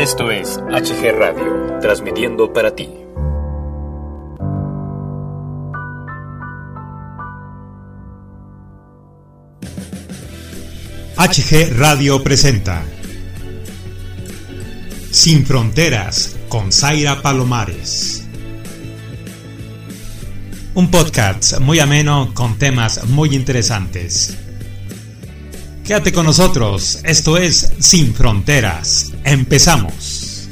Esto es HG Radio, transmitiendo para ti. HG Radio presenta Sin Fronteras con Zaira Palomares. Un podcast muy ameno con temas muy interesantes. Quédate con nosotros, esto es Sin Fronteras. Empezamos.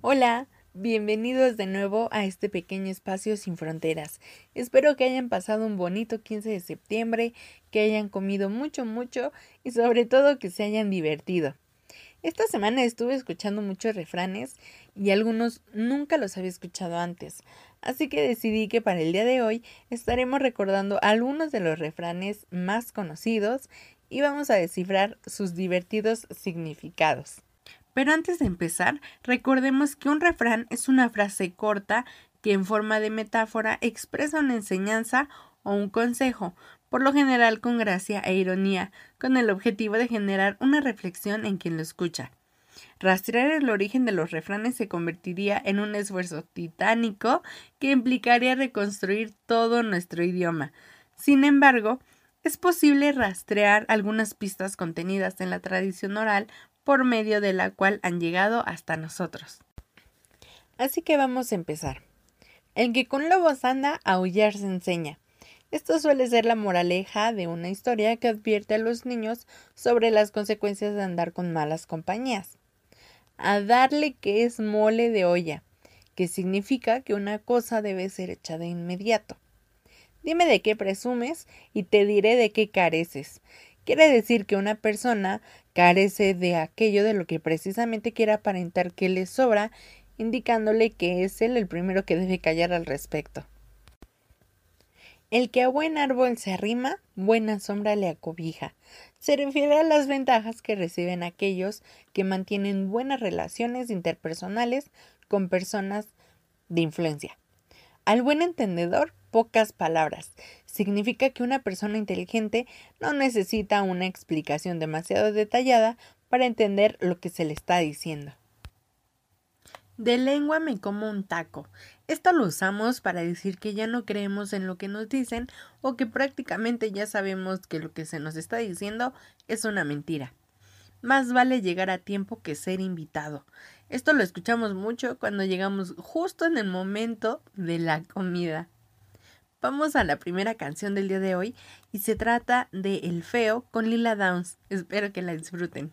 Hola, bienvenidos de nuevo a este pequeño espacio sin fronteras. Espero que hayan pasado un bonito 15 de septiembre, que hayan comido mucho, mucho y sobre todo que se hayan divertido. Esta semana estuve escuchando muchos refranes y algunos nunca los había escuchado antes, así que decidí que para el día de hoy estaremos recordando algunos de los refranes más conocidos y vamos a descifrar sus divertidos significados. Pero antes de empezar, recordemos que un refrán es una frase corta que en forma de metáfora expresa una enseñanza o un consejo, por lo general con gracia e ironía, con el objetivo de generar una reflexión en quien lo escucha. Rastrear el origen de los refranes se convertiría en un esfuerzo titánico que implicaría reconstruir todo nuestro idioma. Sin embargo, es posible rastrear algunas pistas contenidas en la tradición oral por medio de la cual han llegado hasta nosotros. Así que vamos a empezar. El que con lobos anda, aullar se enseña. Esto suele ser la moraleja de una historia que advierte a los niños sobre las consecuencias de andar con malas compañías a darle que es mole de olla, que significa que una cosa debe ser hecha de inmediato. Dime de qué presumes y te diré de qué careces. Quiere decir que una persona carece de aquello de lo que precisamente quiere aparentar que le sobra, indicándole que es él el primero que debe callar al respecto. El que a buen árbol se arrima, buena sombra le acobija. Se refiere a las ventajas que reciben aquellos que mantienen buenas relaciones interpersonales con personas de influencia. Al buen entendedor, pocas palabras. Significa que una persona inteligente no necesita una explicación demasiado detallada para entender lo que se le está diciendo. De lengua me como un taco. Esto lo usamos para decir que ya no creemos en lo que nos dicen o que prácticamente ya sabemos que lo que se nos está diciendo es una mentira. Más vale llegar a tiempo que ser invitado. Esto lo escuchamos mucho cuando llegamos justo en el momento de la comida. Vamos a la primera canción del día de hoy y se trata de El Feo con Lila Downs. Espero que la disfruten.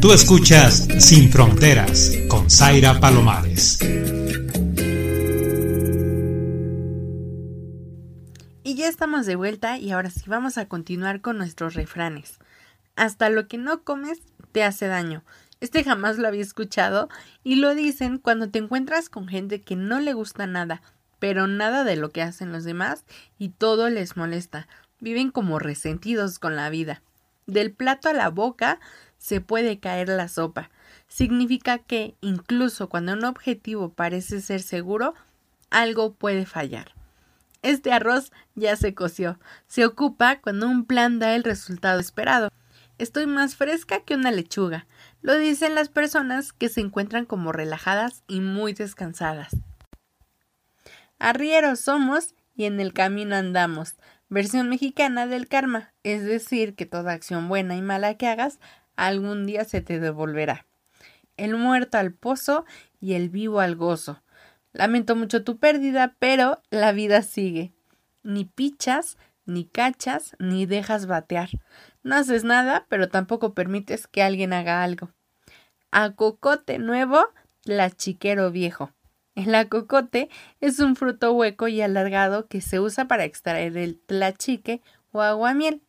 Tú escuchas Sin Fronteras con Zaira Palomares. Y ya estamos de vuelta y ahora sí vamos a continuar con nuestros refranes. Hasta lo que no comes te hace daño. Este jamás lo había escuchado y lo dicen cuando te encuentras con gente que no le gusta nada, pero nada de lo que hacen los demás y todo les molesta. Viven como resentidos con la vida. Del plato a la boca se puede caer la sopa. Significa que, incluso cuando un objetivo parece ser seguro, algo puede fallar. Este arroz ya se coció. Se ocupa cuando un plan da el resultado esperado. Estoy más fresca que una lechuga. Lo dicen las personas que se encuentran como relajadas y muy descansadas. Arrieros somos y en el camino andamos. Versión mexicana del karma, es decir, que toda acción buena y mala que hagas algún día se te devolverá. El muerto al pozo y el vivo al gozo. Lamento mucho tu pérdida, pero la vida sigue. Ni pichas, ni cachas, ni dejas batear. No haces nada, pero tampoco permites que alguien haga algo. A cocote nuevo, la chiquero viejo. El acocote es un fruto hueco y alargado que se usa para extraer el tlachique o aguamiel.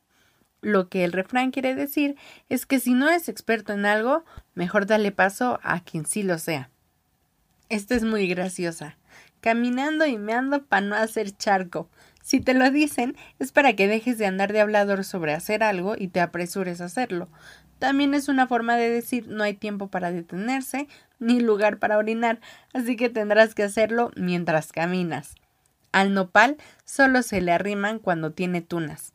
Lo que el refrán quiere decir es que si no eres experto en algo, mejor dale paso a quien sí lo sea. Esta es muy graciosa. Caminando y meando para no hacer charco. Si te lo dicen, es para que dejes de andar de hablador sobre hacer algo y te apresures a hacerlo. También es una forma de decir no hay tiempo para detenerse ni lugar para orinar, así que tendrás que hacerlo mientras caminas. Al nopal solo se le arriman cuando tiene tunas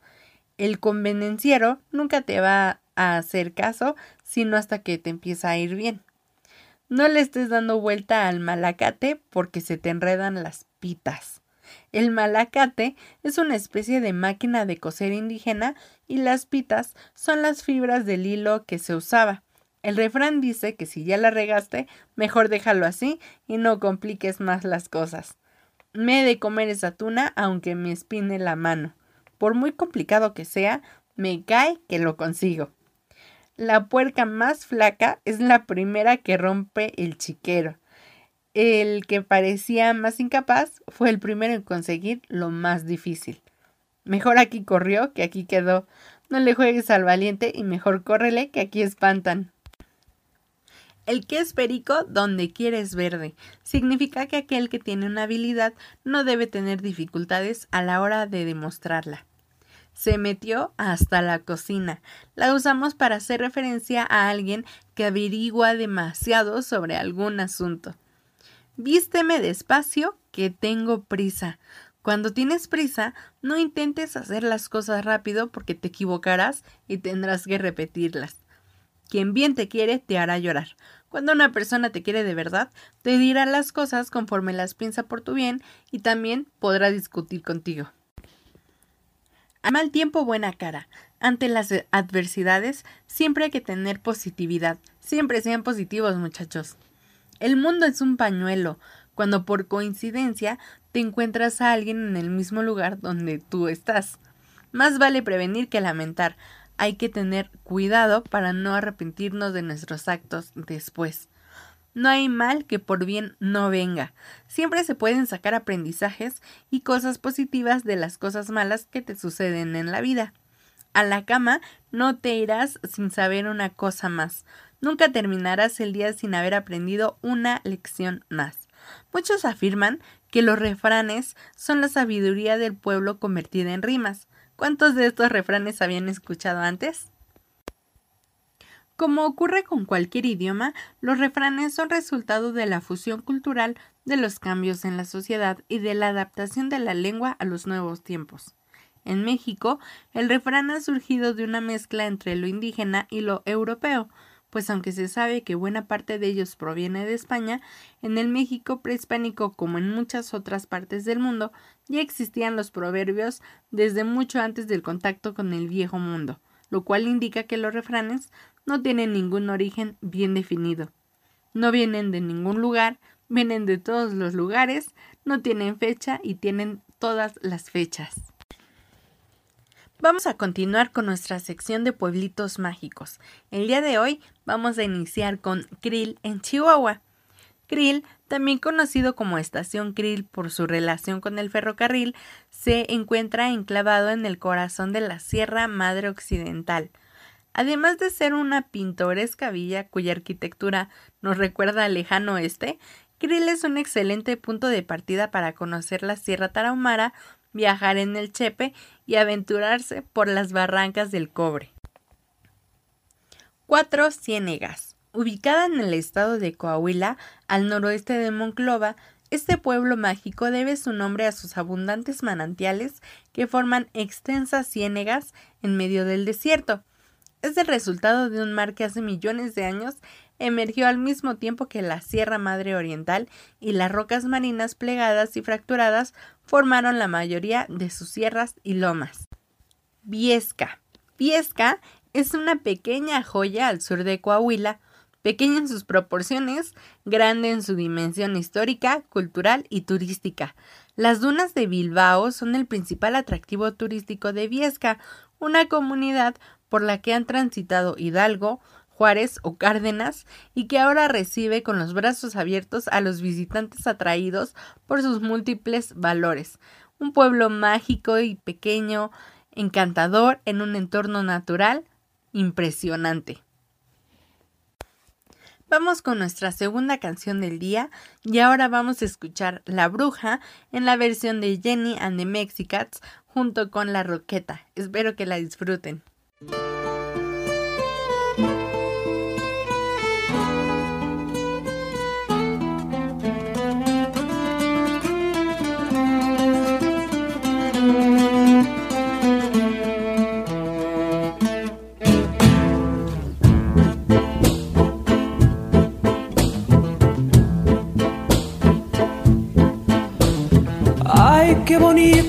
el convenenciero nunca te va a hacer caso sino hasta que te empieza a ir bien. No le estés dando vuelta al malacate porque se te enredan las pitas. El malacate es una especie de máquina de coser indígena y las pitas son las fibras del hilo que se usaba. El refrán dice que si ya la regaste, mejor déjalo así y no compliques más las cosas. Me he de comer esa tuna aunque me espine la mano por muy complicado que sea, me cae que lo consigo. La puerca más flaca es la primera que rompe el chiquero. El que parecía más incapaz fue el primero en conseguir lo más difícil. Mejor aquí corrió que aquí quedó. No le juegues al valiente y mejor córrele que aquí espantan. El que es perico donde quiere es verde. Significa que aquel que tiene una habilidad no debe tener dificultades a la hora de demostrarla se metió hasta la cocina. La usamos para hacer referencia a alguien que averigua demasiado sobre algún asunto. Vísteme despacio, que tengo prisa. Cuando tienes prisa, no intentes hacer las cosas rápido porque te equivocarás y tendrás que repetirlas. Quien bien te quiere te hará llorar. Cuando una persona te quiere de verdad, te dirá las cosas conforme las piensa por tu bien y también podrá discutir contigo. A mal tiempo, buena cara. Ante las adversidades, siempre hay que tener positividad. Siempre sean positivos, muchachos. El mundo es un pañuelo. Cuando por coincidencia te encuentras a alguien en el mismo lugar donde tú estás. Más vale prevenir que lamentar. Hay que tener cuidado para no arrepentirnos de nuestros actos después. No hay mal que por bien no venga. Siempre se pueden sacar aprendizajes y cosas positivas de las cosas malas que te suceden en la vida. A la cama no te irás sin saber una cosa más. Nunca terminarás el día sin haber aprendido una lección más. Muchos afirman que los refranes son la sabiduría del pueblo convertida en rimas. ¿Cuántos de estos refranes habían escuchado antes? Como ocurre con cualquier idioma, los refranes son resultado de la fusión cultural, de los cambios en la sociedad y de la adaptación de la lengua a los nuevos tiempos. En México, el refrán ha surgido de una mezcla entre lo indígena y lo europeo, pues aunque se sabe que buena parte de ellos proviene de España, en el México prehispánico como en muchas otras partes del mundo ya existían los proverbios desde mucho antes del contacto con el viejo mundo, lo cual indica que los refranes no tienen ningún origen bien definido. No vienen de ningún lugar, vienen de todos los lugares, no tienen fecha y tienen todas las fechas. Vamos a continuar con nuestra sección de pueblitos mágicos. El día de hoy vamos a iniciar con Krill en Chihuahua. Krill, también conocido como Estación Krill por su relación con el ferrocarril, se encuentra enclavado en el corazón de la Sierra Madre Occidental, Además de ser una pintoresca villa cuya arquitectura nos recuerda al lejano oeste, Krill es un excelente punto de partida para conocer la Sierra Tarahumara, viajar en el Chepe y aventurarse por las barrancas del cobre. Cuatro Ciénegas. Ubicada en el estado de Coahuila, al noroeste de Monclova, este pueblo mágico debe su nombre a sus abundantes manantiales que forman extensas ciénegas en medio del desierto es el resultado de un mar que hace millones de años emergió al mismo tiempo que la Sierra Madre Oriental y las rocas marinas plegadas y fracturadas formaron la mayoría de sus sierras y lomas. Viesca. Viesca es una pequeña joya al sur de Coahuila, pequeña en sus proporciones, grande en su dimensión histórica, cultural y turística. Las dunas de Bilbao son el principal atractivo turístico de Viesca, una comunidad por la que han transitado Hidalgo, Juárez o Cárdenas y que ahora recibe con los brazos abiertos a los visitantes atraídos por sus múltiples valores. Un pueblo mágico y pequeño, encantador en un entorno natural impresionante. Vamos con nuestra segunda canción del día y ahora vamos a escuchar La Bruja en la versión de Jenny and the Mexicats junto con La Roqueta. Espero que la disfruten.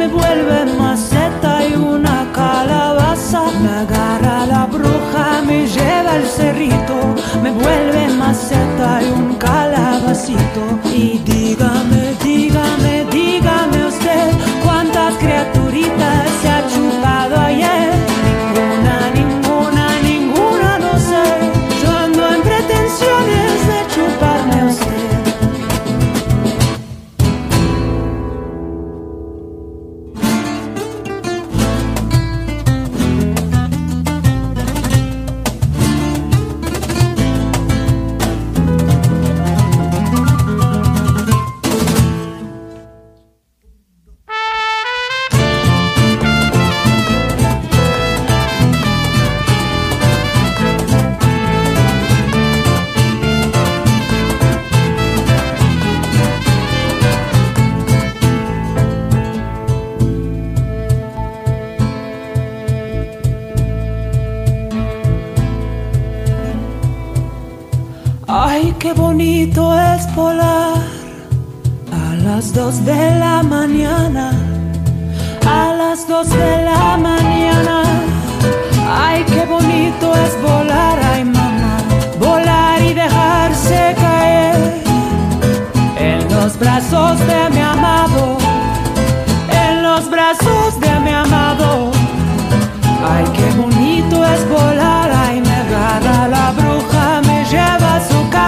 me vuelve maceta y una calabaza. Me agarra la bruja, me lleva al cerrito, me vuelve maceta de la mañana, a las dos de la mañana, Ay, qué bonito es volar, ay mamá, volar y dejarse caer en los brazos de mi amado, en los brazos de mi amado. Ay, qué bonito es volar, ay, me agarra la bruja, me lleva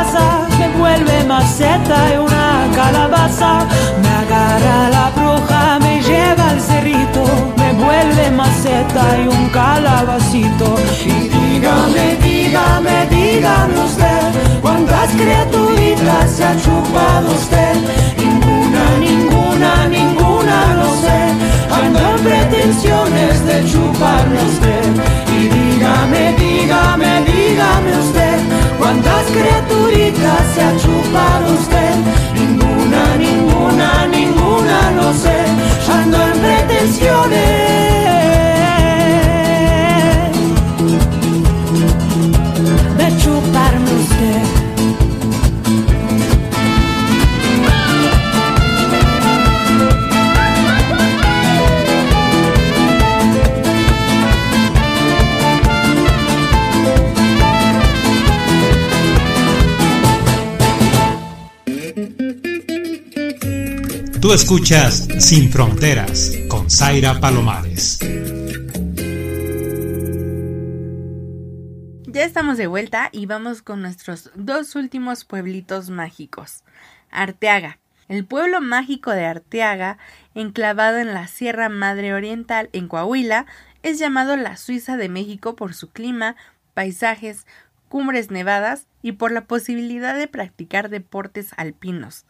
a su casa, me vuelve maceta y una calabaza, me agarra la bruja, me lleva al cerrito, me vuelve maceta y un calabacito. Y dígame, dígame, dígame usted, ¿cuántas criaturitas se ha chupado usted? Ninguna, ninguna, ninguna, no sé ando en pretensiones de chuparme usted. Y dígame, dígame, dígame usted, ¿cuántas criaturitas se ha chupado usted? Ninguna, ninguna, ninguna, no sé, Tú escuchas Sin Fronteras con Zaira Palomares. Ya estamos de vuelta y vamos con nuestros dos últimos pueblitos mágicos. Arteaga. El pueblo mágico de Arteaga, enclavado en la Sierra Madre Oriental en Coahuila, es llamado la Suiza de México por su clima, paisajes, cumbres nevadas y por la posibilidad de practicar deportes alpinos.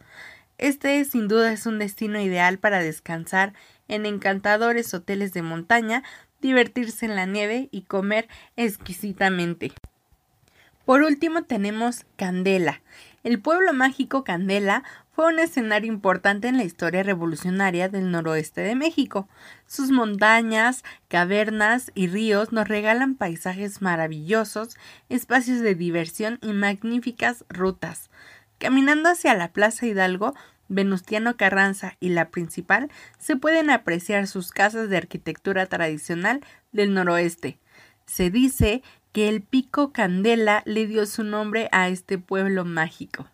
Este sin duda es un destino ideal para descansar en encantadores hoteles de montaña, divertirse en la nieve y comer exquisitamente. Por último tenemos Candela. El pueblo mágico Candela fue un escenario importante en la historia revolucionaria del noroeste de México. Sus montañas, cavernas y ríos nos regalan paisajes maravillosos, espacios de diversión y magníficas rutas. Caminando hacia la Plaza Hidalgo, Venustiano Carranza y la principal, se pueden apreciar sus casas de arquitectura tradicional del noroeste. Se dice que el pico Candela le dio su nombre a este pueblo mágico.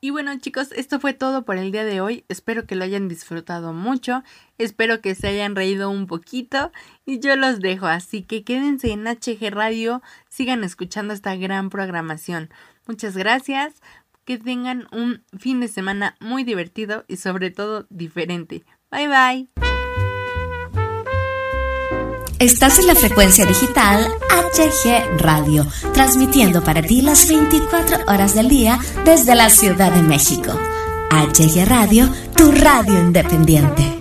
Y bueno chicos, esto fue todo por el día de hoy. Espero que lo hayan disfrutado mucho. Espero que se hayan reído un poquito. Y yo los dejo. Así que quédense en HG Radio. Sigan escuchando esta gran programación. Muchas gracias. Que tengan un fin de semana muy divertido y sobre todo diferente. Bye bye. Estás en la frecuencia digital HG Radio, transmitiendo para ti las 24 horas del día desde la Ciudad de México. HG Radio, tu radio independiente.